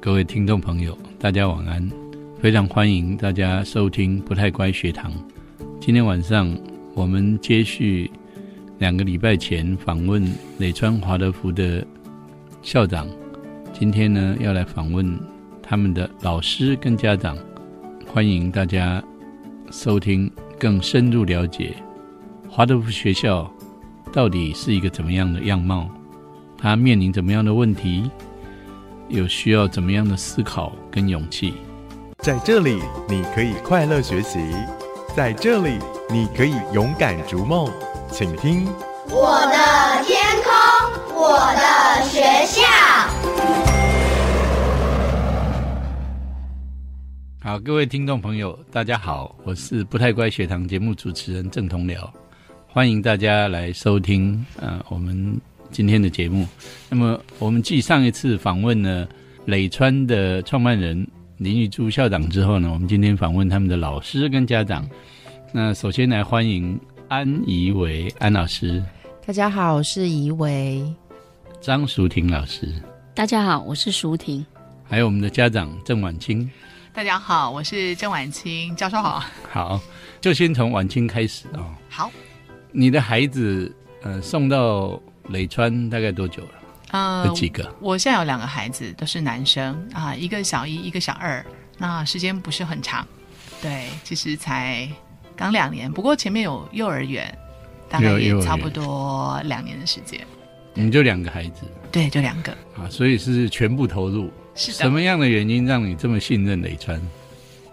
各位听众朋友，大家晚安！非常欢迎大家收听不太乖学堂。今天晚上我们接续两个礼拜前访问磊川华德福的校长，今天呢要来访问他们的老师跟家长。欢迎大家收听，更深入了解华德福学校到底是一个怎么样的样貌，它面临怎么样的问题。有需要怎么样的思考跟勇气？在这里，你可以快乐学习；在这里，你可以勇敢逐梦。请听我的天空，我的学校。好，各位听众朋友，大家好，我是不太乖学堂节目主持人郑同僚，欢迎大家来收听。呃，我们。今天的节目，那么我们继上一次访问了磊川的创办人林玉珠校长之后呢，我们今天访问他们的老师跟家长。那首先来欢迎安怡维安老师，大家好，我是怡维。张淑婷老师，大家好，我是淑婷。还有我们的家长郑婉清，大家好，我是郑婉清教授好。好，就先从婉清开始啊。好，你的孩子呃送到。磊川大概多久了？呃，有几个？我现在有两个孩子，都是男生啊，一个小一，一个小二。那时间不是很长，对，其实才刚两年。不过前面有幼儿园，大概也差不多两年的时间。你就两个孩子？对，就两个啊，所以是全部投入。是什么样的原因让你这么信任磊川？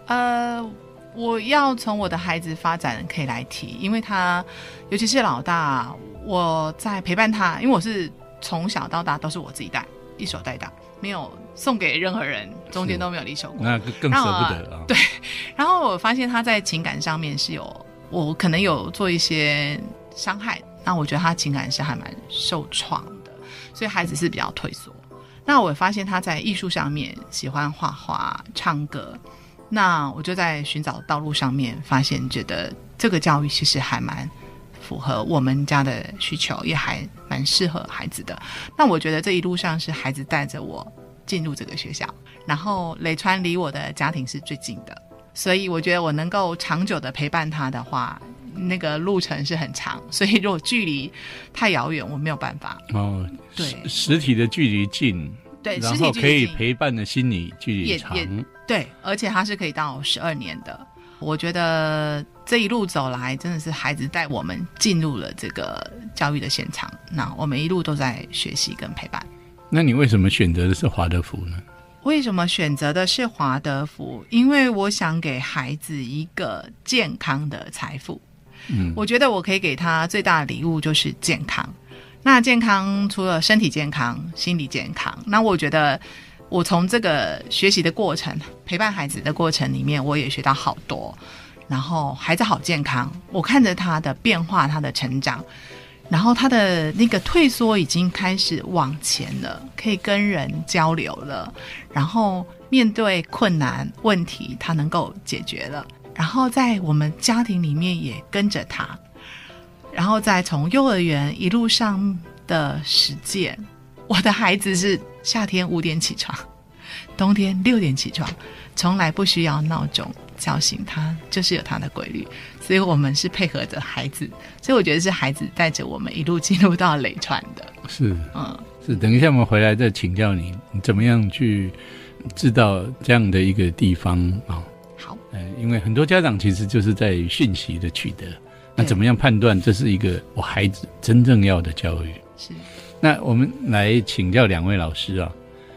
呃，我要从我的孩子发展可以来提，因为他尤其是老大。我在陪伴他，因为我是从小到大都是我自己带，一手带大，没有送给任何人，中间都没有离手过，那更舍不得啊。对，然后我发现他在情感上面是有，我可能有做一些伤害，那我觉得他情感是还蛮受创的，所以孩子是比较退缩。那我发现他在艺术上面喜欢画画、唱歌，那我就在寻找道路上面发现，觉得这个教育其实还蛮。符合我们家的需求，也还蛮适合孩子的。那我觉得这一路上是孩子带着我进入这个学校，然后雷川离我的家庭是最近的，所以我觉得我能够长久的陪伴他的话，那个路程是很长。所以如果距离太遥远，我没有办法。哦，对，实体的距离近，对，然后可以陪伴的心理距离长，对，而且它是可以到十二年的。我觉得这一路走来，真的是孩子带我们进入了这个教育的现场。那我们一路都在学习跟陪伴。那你为什么选择的是华德福呢？为什么选择的是华德福？因为我想给孩子一个健康的财富。嗯，我觉得我可以给他最大的礼物就是健康。那健康除了身体健康、心理健康，那我觉得。我从这个学习的过程、陪伴孩子的过程里面，我也学到好多。然后孩子好健康，我看着他的变化、他的成长，然后他的那个退缩已经开始往前了，可以跟人交流了，然后面对困难问题，他能够解决了。然后在我们家庭里面也跟着他，然后再从幼儿园一路上的实践。我的孩子是夏天五点起床，冬天六点起床，从来不需要闹钟叫醒他，就是有他的规律。所以我们是配合着孩子，所以我觉得是孩子带着我们一路进入到累川的。是，嗯，是。等一下我们回来再请教你，你怎么样去知道这样的一个地方啊？好，嗯，因为很多家长其实就是在讯息的取得，那怎么样判断这是一个我孩子真正要的教育？是。那我们来请教两位老师啊，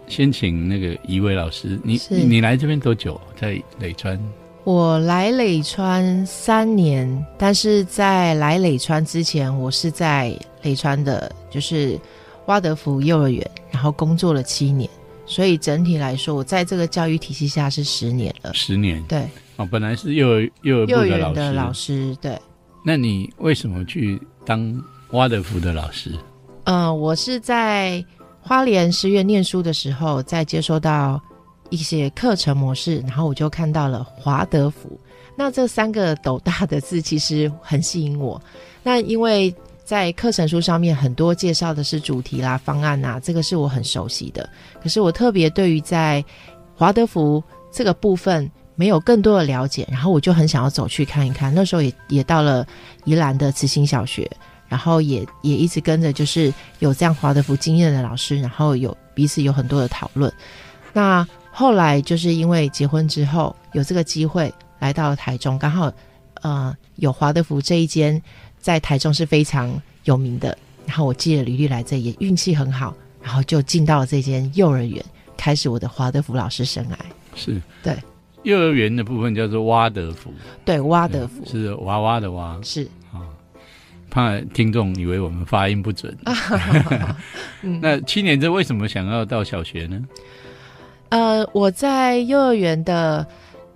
先请那个一位老师，你你来这边多久？在磊川？我来磊川三年，但是在来磊川之前，我是在磊川的，就是挖德福幼儿园，然后工作了七年，所以整体来说，我在这个教育体系下是十年了。十年，对。哦，本来是幼儿幼儿园的老师，对。那你为什么去当挖德福的老师？嗯，我是在花莲师院念书的时候，在接收到一些课程模式，然后我就看到了华德福。那这三个斗大的字其实很吸引我。那因为在课程书上面很多介绍的是主题啦、方案啊，这个是我很熟悉的。可是我特别对于在华德福这个部分没有更多的了解，然后我就很想要走去看一看。那时候也也到了宜兰的慈心小学，然后也也一直跟着就是有这样华德福经验的老师，然后有彼此有很多的讨论。那后来就是因为结婚之后有这个机会来到了台中，刚好呃有华德福这一间在台中是非常有名的，然后我寄了履历来这，也运气很好，然后就进到了这间幼儿园，开始我的华德福老师生涯。是。对。幼儿园的部分叫做蛙德福，对，蛙德福。是娃娃的娃，是怕听众以为我们发音不准。那七年之后为什么想要到小学呢？呃，我在幼儿园的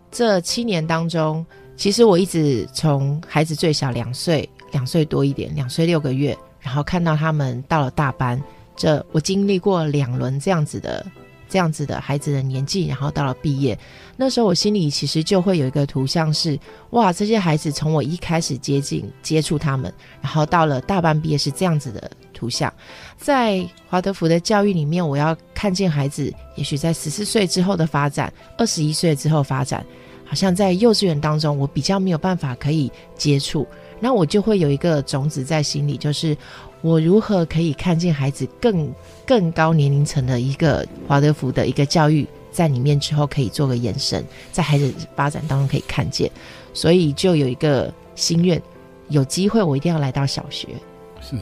这七年当中，其实我一直从孩子最小两岁、两岁多一点，两岁六个月，然后看到他们到了大班，这我经历过两轮这样子的、这样子的孩子的年纪，然后到了毕业，那时候我心里其实就会有一个图像是：哇，这些孩子从我一开始接近接触他们，然后到了大班毕业是这样子的图像。在华德福的教育里面，我要看见孩子，也许在十四岁之后的发展，二十一岁之后发展，好像在幼稚园当中，我比较没有办法可以接触，那我就会有一个种子在心里，就是我如何可以看见孩子更更高年龄层的一个华德福的一个教育在里面之后，可以做个延伸，在孩子发展当中可以看见，所以就有一个心愿，有机会我一定要来到小学。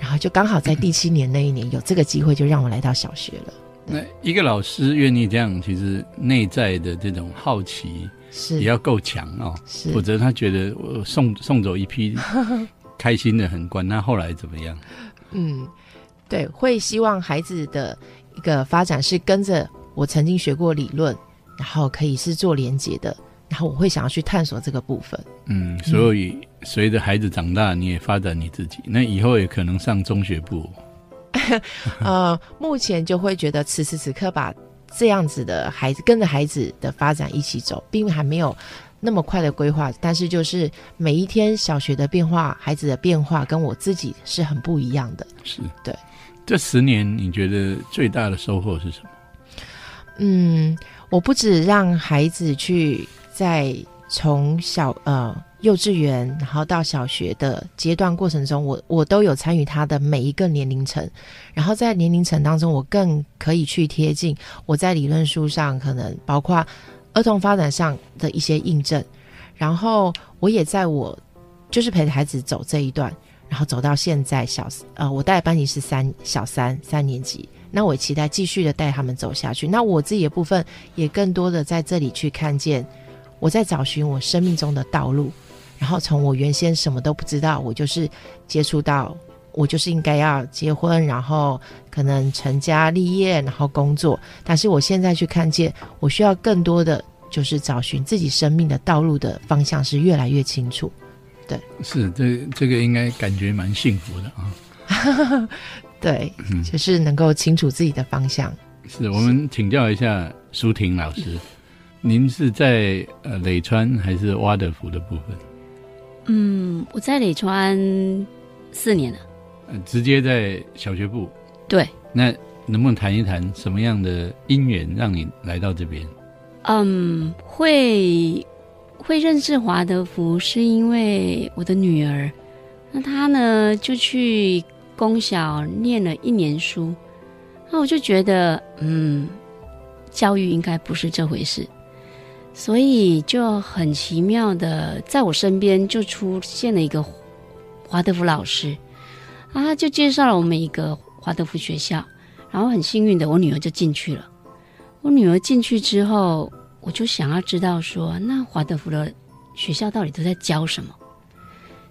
然后就刚好在第七年那一年有这个机会，就让我来到小学了。那一个老师愿意这样，其实内在的这种好奇是也要够强哦，是否则他觉得我送送走一批 开心的很，管那后来怎么样。嗯，对，会希望孩子的一个发展是跟着我曾经学过理论，然后可以是做连接的，然后我会想要去探索这个部分。嗯，所以随着孩子长大，你也发展你自己，那以后也可能上中学部。呃，目前就会觉得此时此刻把这样子的孩子跟着孩子的发展一起走，并还没有那么快的规划，但是就是每一天小学的变化，孩子的变化跟我自己是很不一样的。是对，这十年你觉得最大的收获是什么？嗯，我不止让孩子去在从小呃幼稚园，然后到小学的阶段过程中，我我都有参与他的每一个年龄层，然后在年龄层当中，我更可以去贴近我在理论书上可能包括儿童发展上的一些印证，然后我也在我就是陪孩子走这一段，然后走到现在小呃，我带的班级是三小三三年级。那我期待继续的带他们走下去。那我自己的部分也更多的在这里去看见，我在找寻我生命中的道路。然后从我原先什么都不知道，我就是接触到，我就是应该要结婚，然后可能成家立业，然后工作。但是我现在去看见，我需要更多的就是找寻自己生命的道路的方向是越来越清楚。对，是这这个应该感觉蛮幸福的啊。对，就是能够清楚自己的方向。是我们请教一下舒婷老师，您是在呃磊川还是挖德福的部分？嗯，我在磊川四年了。呃，直接在小学部。对。那能不能谈一谈什么样的因缘让你来到这边？嗯，会会认识华德福是因为我的女儿，那她呢就去公小念了一年书，那我就觉得，嗯，教育应该不是这回事。所以就很奇妙的，在我身边就出现了一个华德福老师，啊，就介绍了我们一个华德福学校，然后很幸运的，我女儿就进去了。我女儿进去之后，我就想要知道说，那华德福的学校到底都在教什么？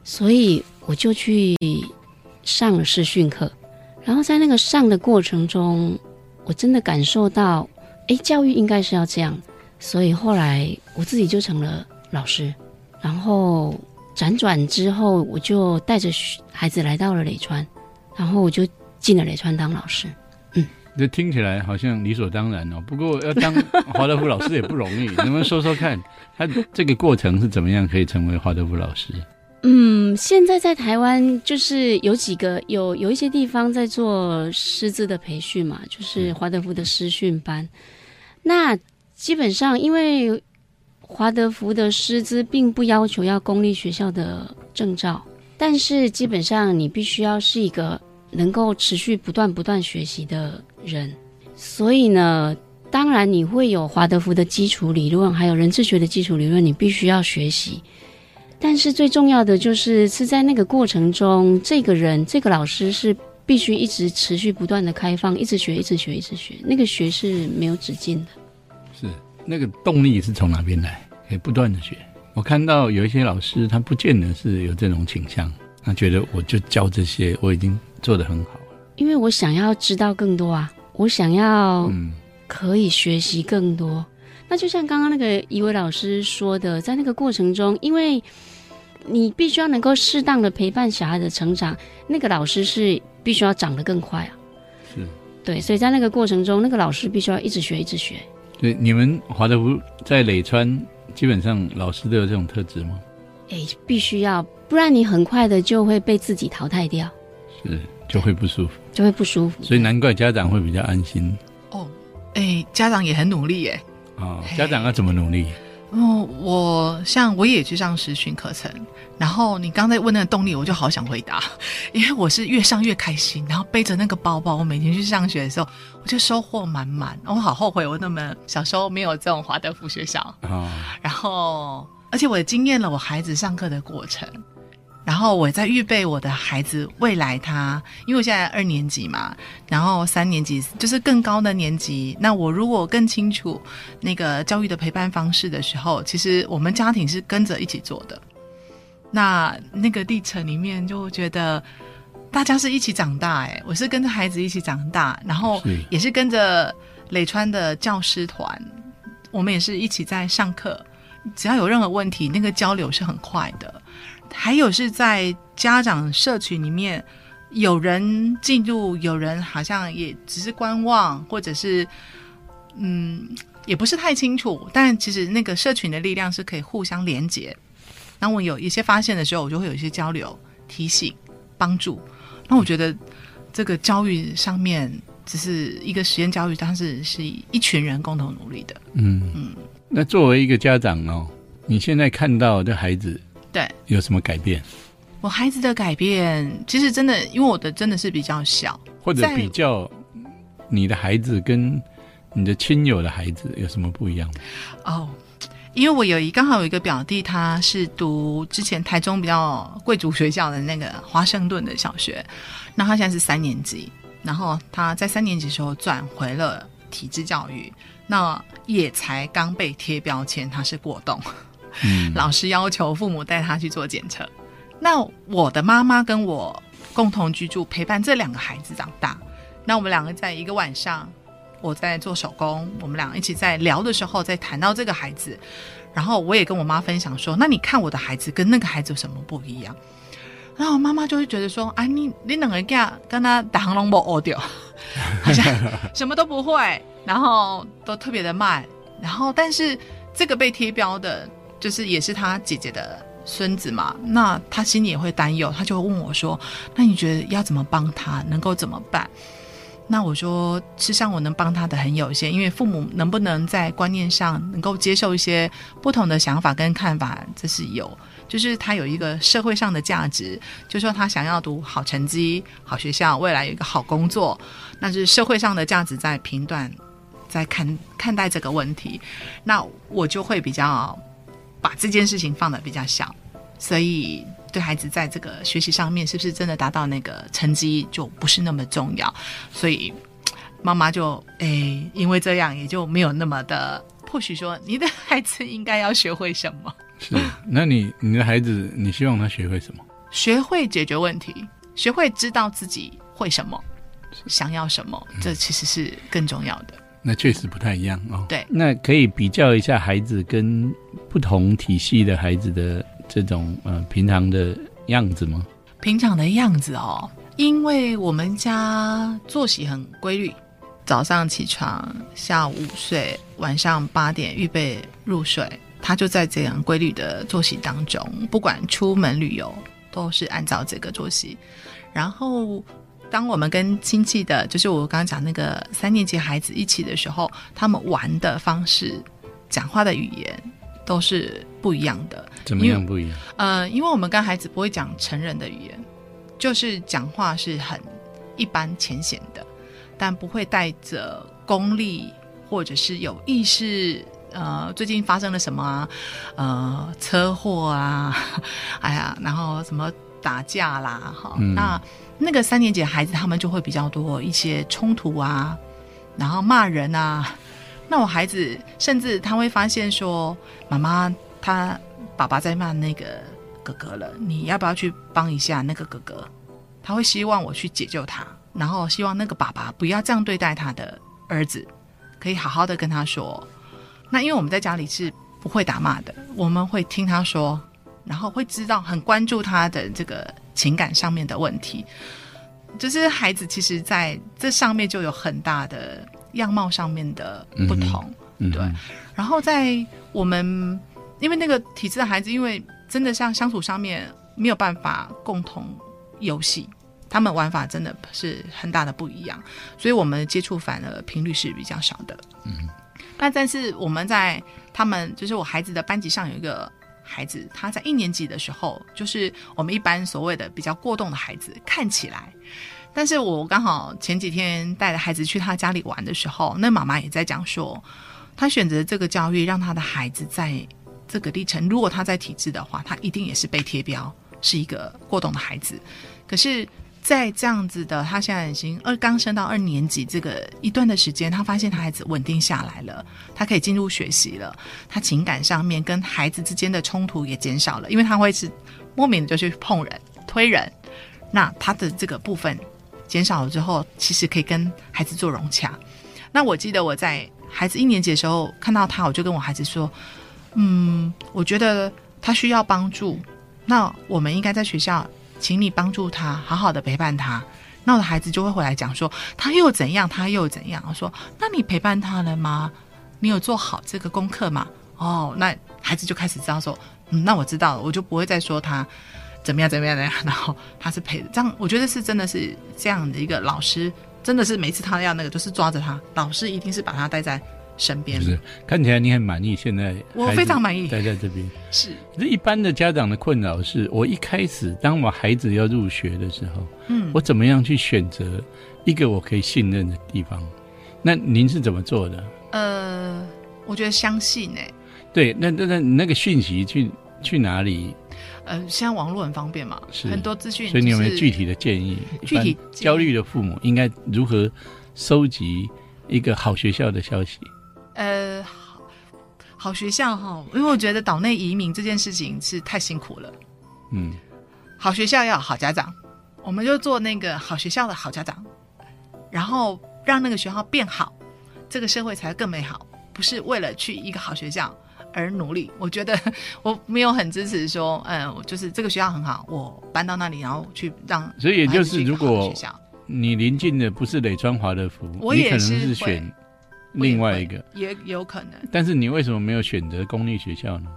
所以我就去上了视讯课，然后在那个上的过程中，我真的感受到，哎，教育应该是要这样。所以后来我自己就成了老师，然后辗转之后，我就带着孩子来到了磊川，然后我就进了磊川当老师。嗯，这听起来好像理所当然哦。不过要当华德福老师也不容易，能不能说说看，他这个过程是怎么样可以成为华德福老师？嗯，现在在台湾就是有几个有有一些地方在做师资的培训嘛，就是华德福的师训班。那基本上，因为华德福的师资并不要求要公立学校的证照，但是基本上你必须要是一个能够持续不断不断学习的人。所以呢，当然你会有华德福的基础理论，还有人智学的基础理论，你必须要学习。但是最重要的就是是在那个过程中，这个人这个老师是必须一直持续不断的开放，一直学，一直学，一直学，那个学是没有止境的。是那个动力是从哪边来？可以不断的学。我看到有一些老师，他不见得是有这种倾向，他觉得我就教这些，我已经做得很好了。因为我想要知道更多啊，我想要可以学习更多。那就像刚刚那个一位老师说的，在那个过程中，因为你必须要能够适当的陪伴小孩的成长，那个老师是必须要长得更快啊。是，对，所以在那个过程中，那个老师必须要一直学，一直学。对，你们华德福在磊川，基本上老师都有这种特质吗？哎，必须要，不然你很快的就会被自己淘汰掉。是，就会不舒服，就会不舒服。所以难怪家长会比较安心。哦，哎，家长也很努力耶。啊，家长要怎么努力？哦，我像我也去上实训课程，然后你刚才问那个动力，我就好想回答，因为我是越上越开心，然后背着那个包包，我每天去上学的时候，我就收获满满。我好后悔，我那么小时候没有这种华德福学校啊。然后，而且我也经验了我孩子上课的过程。然后我在预备我的孩子未来，他因为我现在二年级嘛，然后三年级就是更高的年级。那我如果更清楚那个教育的陪伴方式的时候，其实我们家庭是跟着一起做的。那那个历程里面，就觉得大家是一起长大，哎，我是跟着孩子一起长大，然后也是跟着磊川的教师团，我们也是一起在上课。只要有任何问题，那个交流是很快的。还有是在家长社群里面，有人进入，有人好像也只是观望，或者是嗯，也不是太清楚。但其实那个社群的力量是可以互相连接。当我有一些发现的时候，我就会有一些交流、提醒、帮助。那我觉得这个教育上面只是一个实验教育，但是是一群人共同努力的。嗯嗯。那作为一个家长哦，你现在看到的孩子。对，有什么改变？我孩子的改变，其实真的，因为我的真的是比较小，或者比较你的孩子跟你的亲友的孩子有什么不一样？哦，因为我有一刚好有一个表弟，他是读之前台中比较贵族学校的那个华盛顿的小学，那他现在是三年级，然后他在三年级时候转回了体制教育，那也才刚被贴标签，他是过动。老师要求父母带他去做检测。那我的妈妈跟我共同居住，陪伴这两个孩子长大。那我们两个在一个晚上，我在做手工，我们俩一起在聊的时候，在谈到这个孩子，然后我也跟我妈分享说：“那你看我的孩子跟那个孩子有什么不一样？”然后我妈妈就会觉得说：“啊，你你两个人跟他打航龙波掉，好像什么都不会，然后都特别的慢，然后但是这个被贴标的。”就是也是他姐姐的孙子嘛，那他心里也会担忧，他就会问我说：“那你觉得要怎么帮他？能够怎么办？”那我说：“事实上我能帮他的很有限，因为父母能不能在观念上能够接受一些不同的想法跟看法，这是有。就是他有一个社会上的价值，就说他想要读好成绩、好学校，未来有一个好工作，那是社会上的价值在评断，在看看待这个问题。那我就会比较。”把这件事情放的比较小，所以对孩子在这个学习上面是不是真的达到那个成绩就不是那么重要，所以妈妈就诶，因为这样也就没有那么的，或许说你的孩子应该要学会什么？是，那你你的孩子，你希望他学会什么？学会解决问题，学会知道自己会什么，想要什么，这其实是更重要的。那确实不太一样哦。对，那可以比较一下孩子跟不同体系的孩子的这种呃平常的样子吗？平常的样子哦，因为我们家作息很规律，早上起床，下午午睡，晚上八点预备入睡。他就在这样规律的作息当中，不管出门旅游都是按照这个作息。然后，当我们跟亲戚的，就是我刚刚讲那个三年级孩子一起的时候，他们玩的方式、讲话的语言都是不一样的。怎么样不一样？呃，因为我们跟孩子不会讲成人的语言，就是讲话是很一般浅显的，但不会带着功利或者是有意识。呃，最近发生了什么啊？呃，车祸啊，哎呀，然后什么打架啦，哈，那那个三年级的孩子他们就会比较多一些冲突啊，然后骂人啊。那我孩子甚至他会发现说，妈妈他爸爸在骂那个哥哥了，你要不要去帮一下那个哥哥？他会希望我去解救他，然后希望那个爸爸不要这样对待他的儿子，可以好好的跟他说。那因为我们在家里是不会打骂的，我们会听他说，然后会知道很关注他的这个情感上面的问题。就是孩子其实在这上面就有很大的样貌上面的不同，对。然后在我们因为那个体质的孩子，因为真的像相处上面没有办法共同游戏，他们玩法真的是很大的不一样，所以我们接触反而频率是比较少的，嗯。那但是我们在他们就是我孩子的班级上有一个孩子，他在一年级的时候，就是我们一般所谓的比较过动的孩子，看起来。但是我刚好前几天带着孩子去他家里玩的时候，那妈妈也在讲说，他选择这个教育，让他的孩子在这个历程，如果他在体制的话，他一定也是被贴标是一个过动的孩子。可是。在这样子的，他现在已经二刚升到二年级这个一段的时间，他发现他孩子稳定下来了，他可以进入学习了，他情感上面跟孩子之间的冲突也减少了，因为他会是莫名的就去碰人、推人，那他的这个部分减少了之后，其实可以跟孩子做融洽。那我记得我在孩子一年级的时候看到他，我就跟我孩子说：“嗯，我觉得他需要帮助，那我们应该在学校。”请你帮助他，好好的陪伴他。那我的孩子就会回来讲说，他又怎样，他又怎样。我说，那你陪伴他了吗？你有做好这个功课吗？哦，那孩子就开始知道说，嗯，那我知道了，我就不会再说他怎么样怎么样的。然后他是陪这样，我觉得是真的是这样的一个老师，真的是每次他要那个，就是抓着他，老师一定是把他带在。身边是看起来你很满意，现在我非常满意待在这边是。这一般的家长的困扰是，我一开始当我孩子要入学的时候，嗯，我怎么样去选择一个我可以信任的地方？那您是怎么做的？呃，我觉得相信哎，对，那那那那个讯息去去哪里？呃，现在网络很方便嘛，是很多资讯，所以你有没有具体的建议？具体焦虑的父母应该如何收集一个好学校的消息？呃，好，好学校哈，因为我觉得岛内移民这件事情是太辛苦了。嗯，好学校要好家长，我们就做那个好学校的好家长，然后让那个学校变好，这个社会才更美好。不是为了去一个好学校而努力。我觉得 我没有很支持说，嗯，就是这个学校很好，我搬到那里，然后去让。所以也就是如果你临近的不是磊川华德福，你可能是选。另外一个也有可能，但是你为什么没有选择公立学校呢？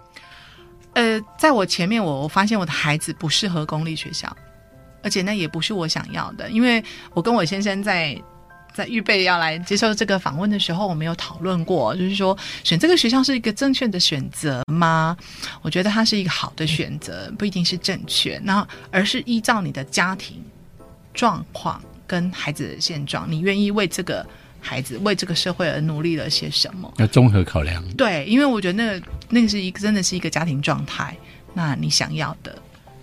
呃，在我前面，我我发现我的孩子不适合公立学校，而且那也不是我想要的。因为我跟我先生在在预备要来接受这个访问的时候，我们有讨论过，就是说选这个学校是一个正确的选择吗？我觉得它是一个好的选择，不一定是正确，那而是依照你的家庭状况跟孩子的现状，你愿意为这个。孩子为这个社会而努力了些什么？要综合考量。对，因为我觉得那个那个是一个真的是一个家庭状态。那你想要的，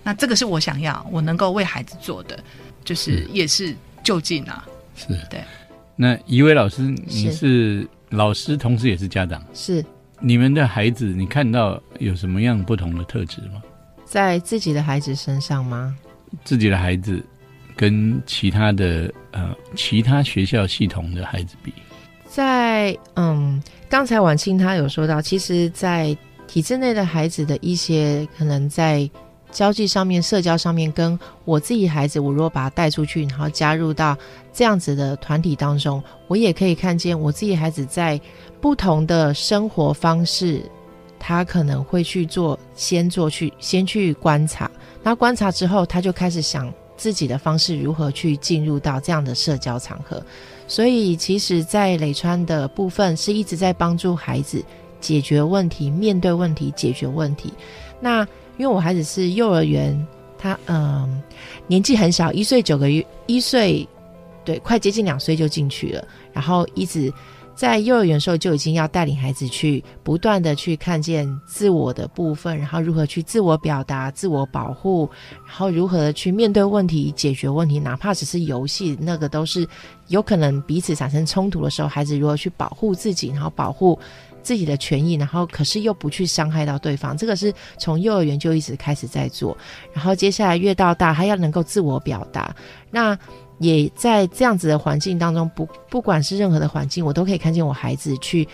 那这个是我想要，我能够为孩子做的，就是也是就近啊。是，对。那一位老师，你是老师，同时也是家长。是。你们的孩子，你看到有什么样不同的特质吗？在自己的孩子身上吗？自己的孩子。跟其他的呃其他学校系统的孩子比，在嗯，刚才婉清她有说到，其实，在体制内的孩子的一些可能在交际上面、社交上面，跟我自己孩子，我如果把他带出去，然后加入到这样子的团体当中，我也可以看见我自己孩子在不同的生活方式。他可能会去做，先做去先去观察，那观察之后，他就开始想自己的方式如何去进入到这样的社交场合。所以，其实，在磊川的部分是一直在帮助孩子解决问题、面对问题、解决问题。那因为我孩子是幼儿园，他嗯年纪很小，一岁九个月，一岁对，快接近两岁就进去了，然后一直在幼儿园的时候就已经要带领孩子去不断的去看见自我的部分，然后如何去自我表达、自我保护，然后如何去面对问题、解决问题，哪怕只是游戏，那个都是有可能彼此产生冲突的时候，孩子如何去保护自己，然后保护。自己的权益，然后可是又不去伤害到对方，这个是从幼儿园就一直开始在做。然后接下来越到大，他要能够自我表达。那也在这样子的环境当中，不不管是任何的环境，我都可以看见我孩子去，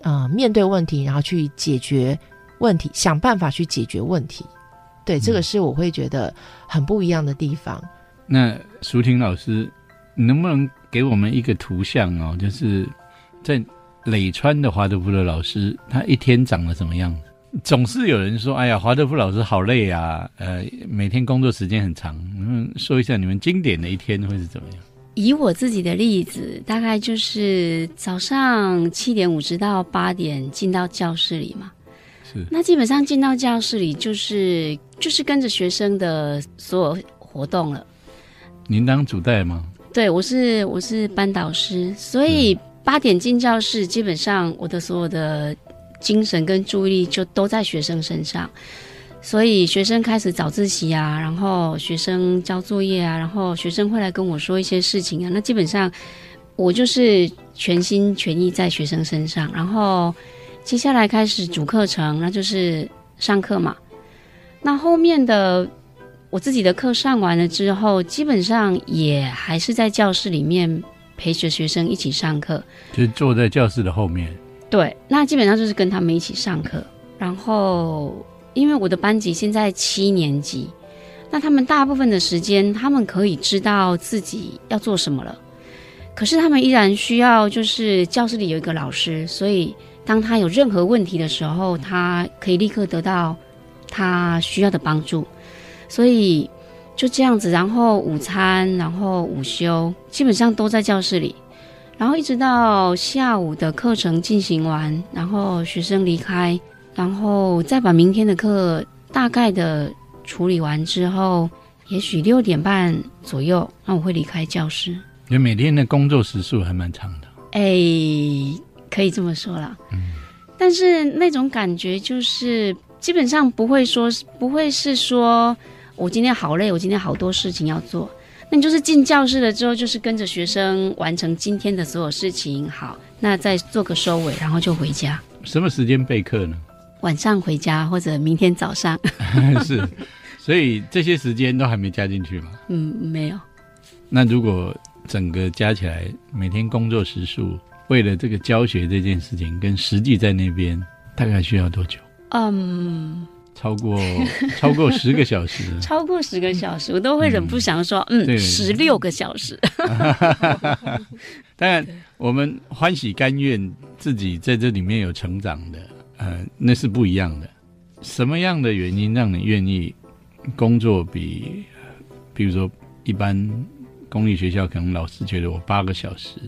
呃，面对问题，然后去解决问题，想办法去解决问题。对，这个是我会觉得很不一样的地方。那舒婷老师，能不能给我们一个图像哦？就是在。磊川的华德福的老师，他一天长得怎么样？总是有人说：“哎呀，华德福老师好累啊，呃，每天工作时间很长。”嗯，说一下你们经典的一天会是怎么样？以我自己的例子，大概就是早上七点五十到八点进到教室里嘛。是。那基本上进到教室里，就是就是跟着学生的所有活动了。您当主带吗？对，我是我是班导师，所以。八点进教室，基本上我的所有的精神跟注意力就都在学生身上，所以学生开始早自习啊，然后学生交作业啊，然后学生会来跟我说一些事情啊，那基本上我就是全心全意在学生身上，然后接下来开始主课程，那就是上课嘛。那后面的我自己的课上完了之后，基本上也还是在教室里面。陪着学生一起上课，就坐在教室的后面。对，那基本上就是跟他们一起上课。然后，因为我的班级现在七年级，那他们大部分的时间，他们可以知道自己要做什么了。可是，他们依然需要，就是教室里有一个老师，所以当他有任何问题的时候，他可以立刻得到他需要的帮助。所以。就这样子，然后午餐，然后午休，基本上都在教室里，然后一直到下午的课程进行完，然后学生离开，然后再把明天的课大概的处理完之后，也许六点半左右，那我会离开教室。因为每天的工作时数还蛮长的。哎，可以这么说了。嗯。但是那种感觉就是，基本上不会说，不会是说。我今天好累，我今天好多事情要做。那你就是进教室了之后，就是跟着学生完成今天的所有事情。好，那再做个收尾，然后就回家。什么时间备课呢？晚上回家或者明天早上。是，所以这些时间都还没加进去吗？嗯，没有。那如果整个加起来，每天工作时数，为了这个教学这件事情，跟实际在那边，大概需要多久？嗯。超过 超过十个小时，超过十个小时，我都会忍不想说，嗯，十六个小时。当然，我们欢喜甘愿自己在这里面有成长的，呃，那是不一样的。什么样的原因让你愿意工作比，比如说一般公立学校可能老师觉得我八个小时，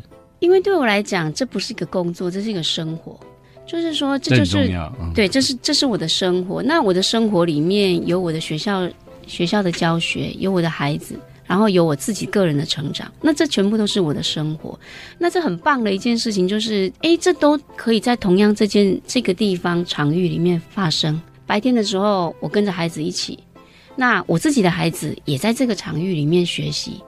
因为对我来讲，这不是一个工作，这是一个生活。就是说，这就是对，这是这是我的生活。那我的生活里面有我的学校学校的教学，有我的孩子，然后有我自己个人的成长。那这全部都是我的生活。那这很棒的一件事情就是，哎，这都可以在同样这件这个地方场域里面发生。白天的时候，我跟着孩子一起，那我自己的孩子也在这个场域里面学习。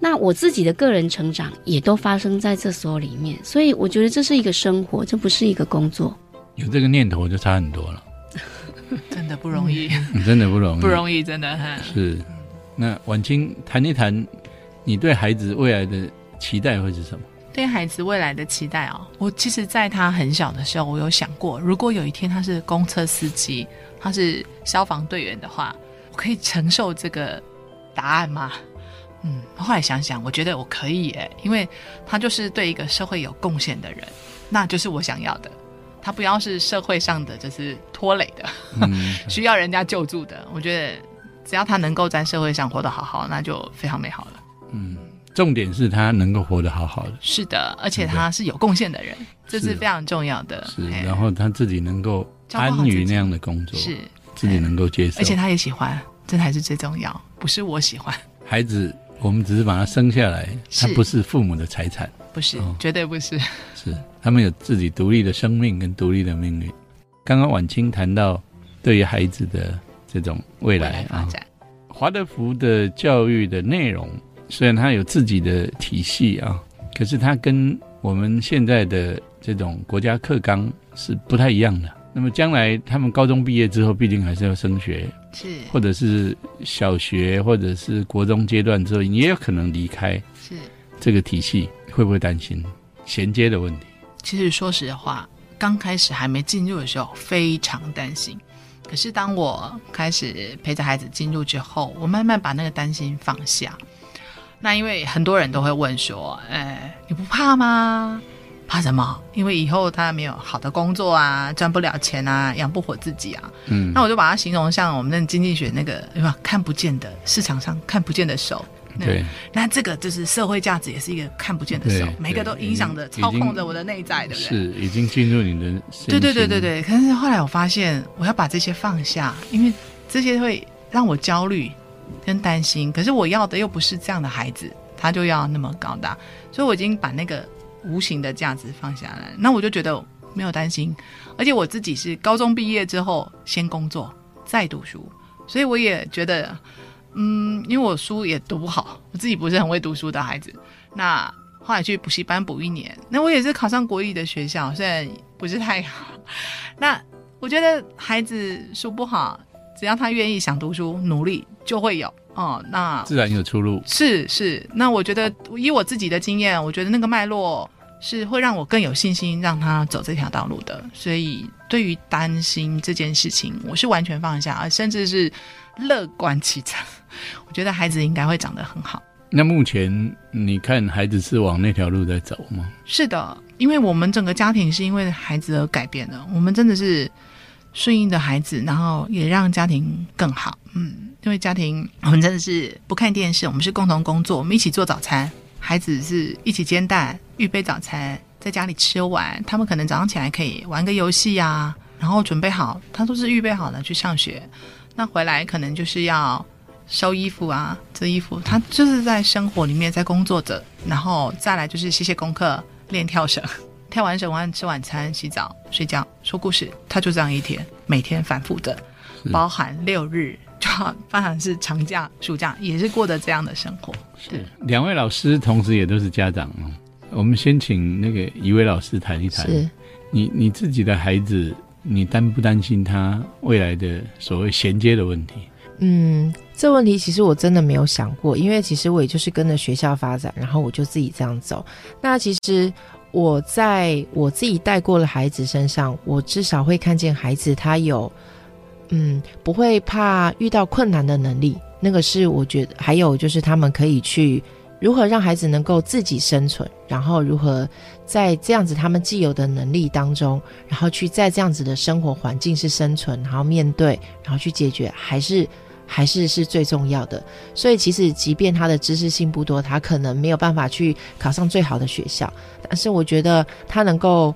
那我自己的个人成长也都发生在这所里面，所以我觉得这是一个生活，这不是一个工作。有这个念头就差很多了，真的不容易，真的不容易，不容易，真的哈。是，那婉清谈一谈，你对孩子未来的期待会是什么？对孩子未来的期待哦，我其实在他很小的时候，我有想过，如果有一天他是公车司机，他是消防队员的话，我可以承受这个答案吗？嗯，后来想想，我觉得我可以诶，因为他就是对一个社会有贡献的人，那就是我想要的。他不要是社会上的就是拖累的，需要人家救助的。我觉得只要他能够在社会上活得好好，那就非常美好了。嗯，重点是他能够活得好好的。是的，而且他是有贡献的人，这是非常重要的。是，然后他自己能够安于那样的工作，是自己能够接受，而且他也喜欢，这才是最重要。不是我喜欢孩子，我们只是把他生下来，他不是父母的财产。不是，绝对不是。是，他们有自己独立的生命跟独立的命运。刚刚婉清谈到对于孩子的这种未来发展，华德福的教育的内容虽然它有自己的体系啊，可是它跟我们现在的这种国家课纲是不太一样的。那么将来他们高中毕业之后，必定还是要升学，是，或者是小学或者是国中阶段之后，也有可能离开，是这个体系。会不会担心衔接的问题？其实说实话，刚开始还没进入的时候非常担心。可是当我开始陪着孩子进入之后，我慢慢把那个担心放下。那因为很多人都会问说：“哎，你不怕吗？怕什么？因为以后他没有好的工作啊，赚不了钱啊，养不活自己啊。”嗯，那我就把它形容像我们那经济学那个对吧？看不见的市场上看不见的手。对，那这个就是社会价值，也是一个看不见的手，每个都影响着、操控着我的内在，对不对？是，已经进入你的。对对对对对。可是后来我发现，我要把这些放下，因为这些会让我焦虑跟担心。可是我要的又不是这样的孩子，他就要那么高大，所以我已经把那个无形的价值放下来。那我就觉得没有担心，而且我自己是高中毕业之后先工作再读书，所以我也觉得。嗯，因为我书也读不好，我自己不是很会读书的孩子。那后来去补习班补一年，那我也是考上国立的学校，虽然不是太好。那我觉得孩子书不好，只要他愿意想读书，努力就会有哦。那自然有出路。是是，那我觉得以我自己的经验，我觉得那个脉络是会让我更有信心让他走这条道路的。所以对于担心这件事情，我是完全放下，而甚至是。乐观其成，我觉得孩子应该会长得很好。那目前你看孩子是往那条路在走吗？是的，因为我们整个家庭是因为孩子而改变的。我们真的是顺应的孩子，然后也让家庭更好。嗯，因为家庭我们真的是不看电视，我们是共同工作，我们一起做早餐，孩子是一起煎蛋、预备早餐，在家里吃完，他们可能早上起来可以玩个游戏呀，然后准备好，他都是预备好了去上学。那回来可能就是要收衣服啊，折衣服。他就是在生活里面在工作着，然后再来就是写写功课、练跳绳，跳完绳完吃晚餐、洗澡、睡觉、说故事。他就这样一天，每天反复的，包含六日，就当然是长假、暑假，也是过的这样的生活。是两位老师同时也都是家长我们先请那个一位老师谈一谈，你你自己的孩子。你担不担心他未来的所谓衔接的问题？嗯，这问题其实我真的没有想过，因为其实我也就是跟着学校发展，然后我就自己这样走。那其实我在我自己带过的孩子身上，我至少会看见孩子他有，嗯，不会怕遇到困难的能力。那个是我觉得，还有就是他们可以去。如何让孩子能够自己生存？然后如何在这样子他们既有的能力当中，然后去在这样子的生活环境是生存，然后面对，然后去解决，还是还是是最重要的。所以其实即便他的知识性不多，他可能没有办法去考上最好的学校，但是我觉得他能够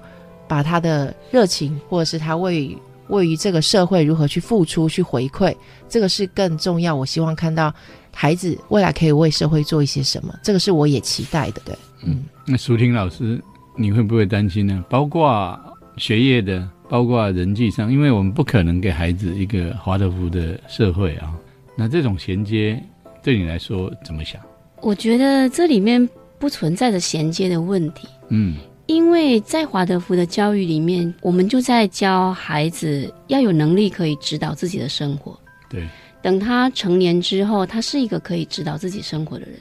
把他的热情，或者是他为为于这个社会如何去付出、去回馈，这个是更重要。我希望看到。孩子未来可以为社会做一些什么？这个是我也期待的。对，嗯，那舒婷老师，你会不会担心呢？包括学业的，包括人际上，因为我们不可能给孩子一个华德福的社会啊。那这种衔接对你来说怎么想？我觉得这里面不存在着衔接的问题。嗯，因为在华德福的教育里面，我们就在教孩子要有能力可以指导自己的生活。对。等他成年之后，他是一个可以指导自己生活的人，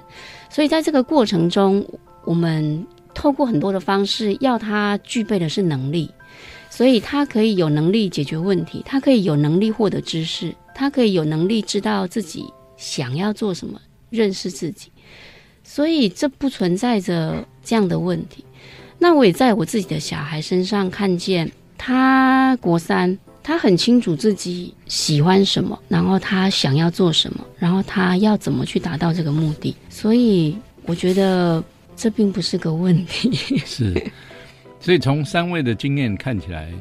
所以在这个过程中，我们透过很多的方式，要他具备的是能力，所以他可以有能力解决问题，他可以有能力获得知识，他可以有能力知道自己想要做什么，认识自己，所以这不存在着这样的问题。那我也在我自己的小孩身上看见。他国三，他很清楚自己喜欢什么，然后他想要做什么，然后他要怎么去达到这个目的。所以我觉得这并不是个问题。是，所以从三位的经验看起来，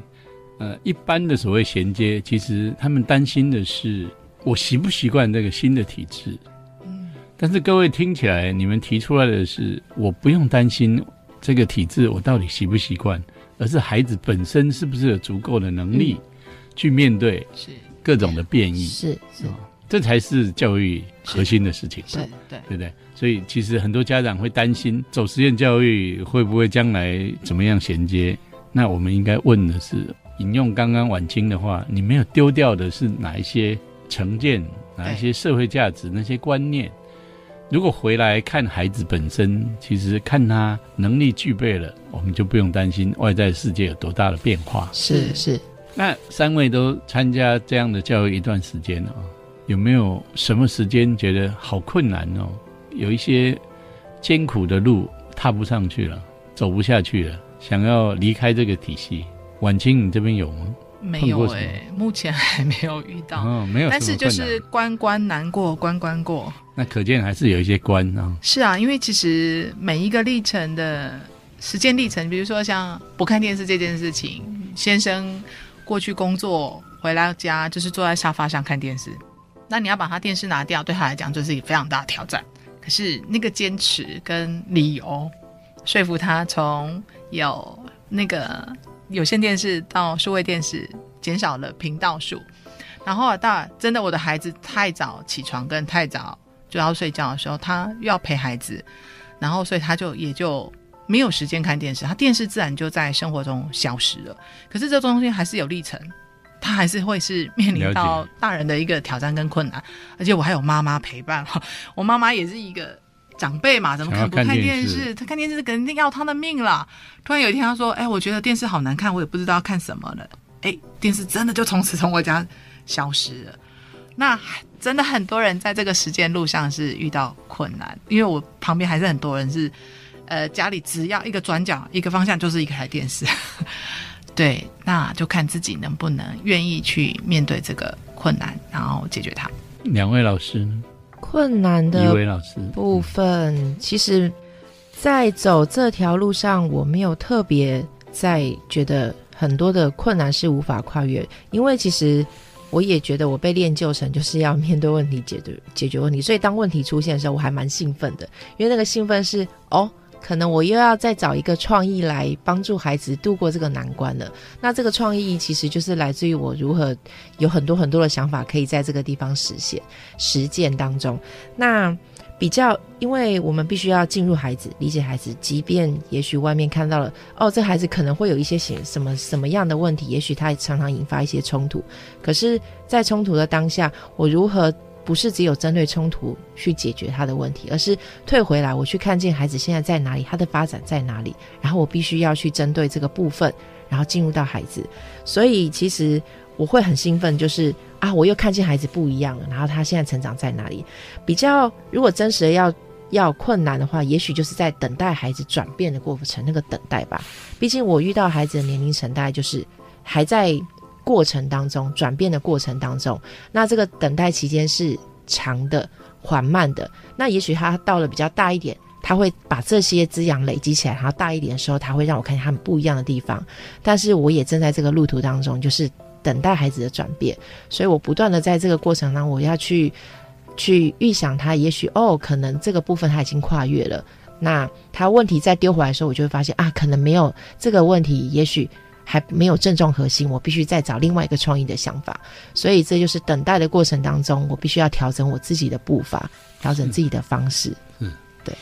呃，一般的所谓衔接，其实他们担心的是我习不习惯这个新的体制。嗯，但是各位听起来，你们提出来的是，我不用担心这个体制，我到底习不习惯。而是孩子本身是不是有足够的能力去面对是各种的变异？是是，这才是教育核心的事情。对对对不对？所以其实很多家长会担心走实验教育会不会将来怎么样衔接？那我们应该问的是，引用刚刚晚清的话，你没有丢掉的是哪一些成见，哪一些社会价值，那些观念？如果回来看孩子本身，其实看他能力具备了，我们就不用担心外在世界有多大的变化。是是。那三位都参加这样的教育一段时间了，有没有什么时间觉得好困难哦？有一些艰苦的路踏不上去了，走不下去了，想要离开这个体系。晚清，你这边有吗？没有哎，目前还没有遇到。哦，没有。但是就是关关难过关关过。那可见还是有一些关啊。是啊，因为其实每一个历程的时间历程，比如说像不看电视这件事情，先生过去工作回来家就是坐在沙发上看电视，那你要把他电视拿掉，对他来讲就是一个非常大的挑战。可是那个坚持跟理由，说服他从有那个。有线电视到数位电视减少了频道数，然后到真的我的孩子太早起床跟太早就要睡觉的时候，他又要陪孩子，然后所以他就也就没有时间看电视，他电视自然就在生活中消失了。可是这中间还是有历程，他还是会是面临到大人的一个挑战跟困难，而且我还有妈妈陪伴哈，我妈妈也是一个。长辈嘛，怎么可能不看电视？他看电视肯定要他的命了。突然有一天，他说：“哎，我觉得电视好难看，我也不知道要看什么了。”哎，电视真的就从此从我家消失了。那真的很多人在这个实践路上是遇到困难，因为我旁边还是很多人是，呃，家里只要一个转角、一个方向就是一台电视。对，那就看自己能不能愿意去面对这个困难，然后解决它。两位老师呢？困难的部分，其实，在走这条路上，我没有特别在觉得很多的困难是无法跨越，因为其实我也觉得我被练就成就是要面对问题、解决解决问题，所以当问题出现的时候，我还蛮兴奋的，因为那个兴奋是哦。可能我又要再找一个创意来帮助孩子度过这个难关了。那这个创意其实就是来自于我如何有很多很多的想法可以在这个地方实现实践当中。那比较，因为我们必须要进入孩子，理解孩子，即便也许外面看到了哦，这孩子可能会有一些什什么什么样的问题，也许他常常引发一些冲突。可是，在冲突的当下，我如何？不是只有针对冲突去解决他的问题，而是退回来，我去看见孩子现在在哪里，他的发展在哪里，然后我必须要去针对这个部分，然后进入到孩子。所以其实我会很兴奋，就是啊，我又看见孩子不一样了，然后他现在成长在哪里？比较如果真实的要要困难的话，也许就是在等待孩子转变的过程，那个等待吧。毕竟我遇到孩子的年龄层大概就是还在。过程当中，转变的过程当中，那这个等待期间是长的、缓慢的。那也许他到了比较大一点，他会把这些滋养累积起来，然后大一点的时候，他会让我看见他们不一样的地方。但是我也正在这个路途当中，就是等待孩子的转变，所以我不断的在这个过程当中，我要去去预想他，也许哦，可能这个部分他已经跨越了。那他问题再丢回来的时候，我就会发现啊，可能没有这个问题，也许。还没有正中核心，我必须再找另外一个创意的想法，所以这就是等待的过程当中，我必须要调整我自己的步伐，调整自己的方式。嗯，对。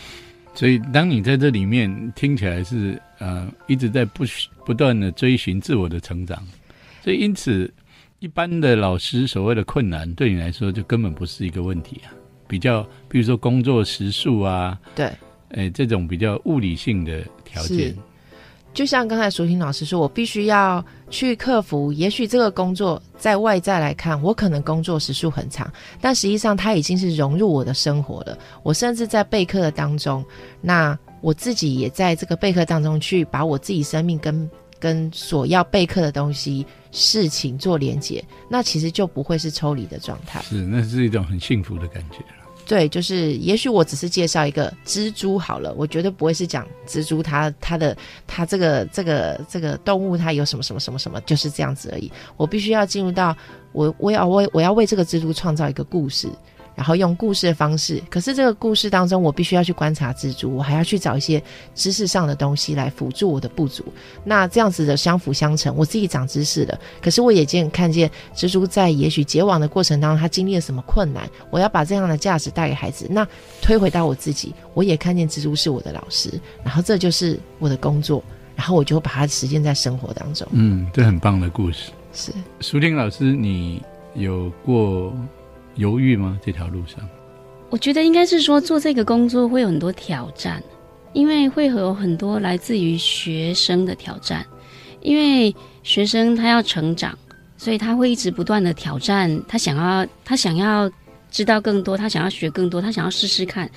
所以当你在这里面听起来是呃一直在不不断的追寻自我的成长，所以因此一般的老师所谓的困难对你来说就根本不是一个问题啊。比较比如说工作时数啊，对，哎这种比较物理性的条件。就像刚才淑婷老师说，我必须要去克服。也许这个工作在外在来看，我可能工作时数很长，但实际上它已经是融入我的生活了。我甚至在备课的当中，那我自己也在这个备课当中去把我自己生命跟跟所要备课的东西、事情做连结，那其实就不会是抽离的状态。是，那是一种很幸福的感觉。对，就是也许我只是介绍一个蜘蛛好了，我绝对不会是讲蜘蛛它它的它这个这个这个动物它有什么什么什么什么，就是这样子而已。我必须要进入到我我要为我要为这个蜘蛛创造一个故事。然后用故事的方式，可是这个故事当中，我必须要去观察蜘蛛，我还要去找一些知识上的东西来辅助我的不足。那这样子的相辅相成，我自己长知识了，可是我也见看见蜘蛛在也许结网的过程当中，它经历了什么困难，我要把这样的价值带给孩子。那推回到我自己，我也看见蜘蛛是我的老师，然后这就是我的工作，然后我就把它实践在生活当中。嗯，这很棒的故事。是苏婷老师，你有过？犹豫吗？这条路上，我觉得应该是说做这个工作会有很多挑战，因为会有很多来自于学生的挑战，因为学生他要成长，所以他会一直不断的挑战，他想要他想要知道更多，他想要学更多，他想要试试看，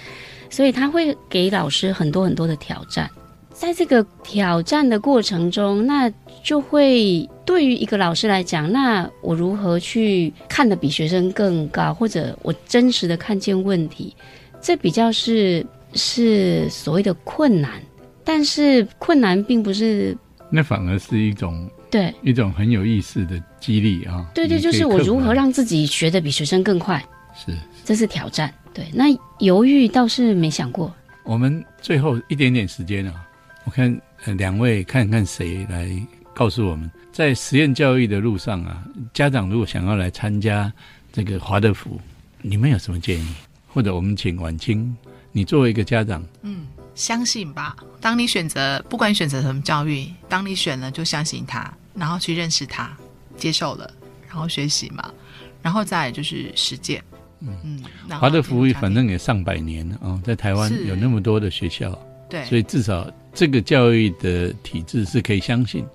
所以他会给老师很多很多的挑战。在这个挑战的过程中，那就会对于一个老师来讲，那我如何去看得比学生更高，或者我真实的看见问题，这比较是是所谓的困难。但是困难并不是，那反而是一种对一种很有意思的激励啊。对对，就是我如何让自己学的比学生更快，是这是挑战。对，那犹豫倒是没想过。我们最后一点点时间啊。我看两位看看谁来告诉我们，在实验教育的路上啊，家长如果想要来参加这个华德福，你们有什么建议？或者我们请婉清，你作为一个家长，嗯，相信吧。当你选择，不管选择什么教育，当你选了就相信他，然后去认识他，接受了，然后学习嘛，然后再就是实践。嗯嗯，华德福反正也上百年了啊，在台湾有那么多的学校，对，所以至少。这个教育的体制是可以相信，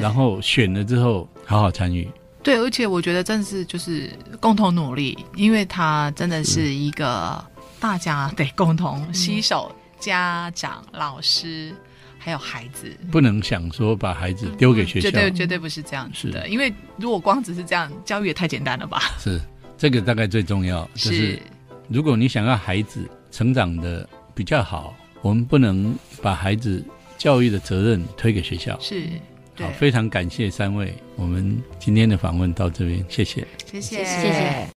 然后选了之后好好参与。对，而且我觉得真的是就是共同努力，因为它真的是一个大家得共同携手，家长、老师还有孩子，不能想说把孩子丢给学校，绝对绝对不是这样子的。因为如果光只是这样，教育也太简单了吧？是这个大概最重要，就是如果你想要孩子成长的比较好。我们不能把孩子教育的责任推给学校。是，好，非常感谢三位。我们今天的访问到这边，谢谢，谢谢，谢谢。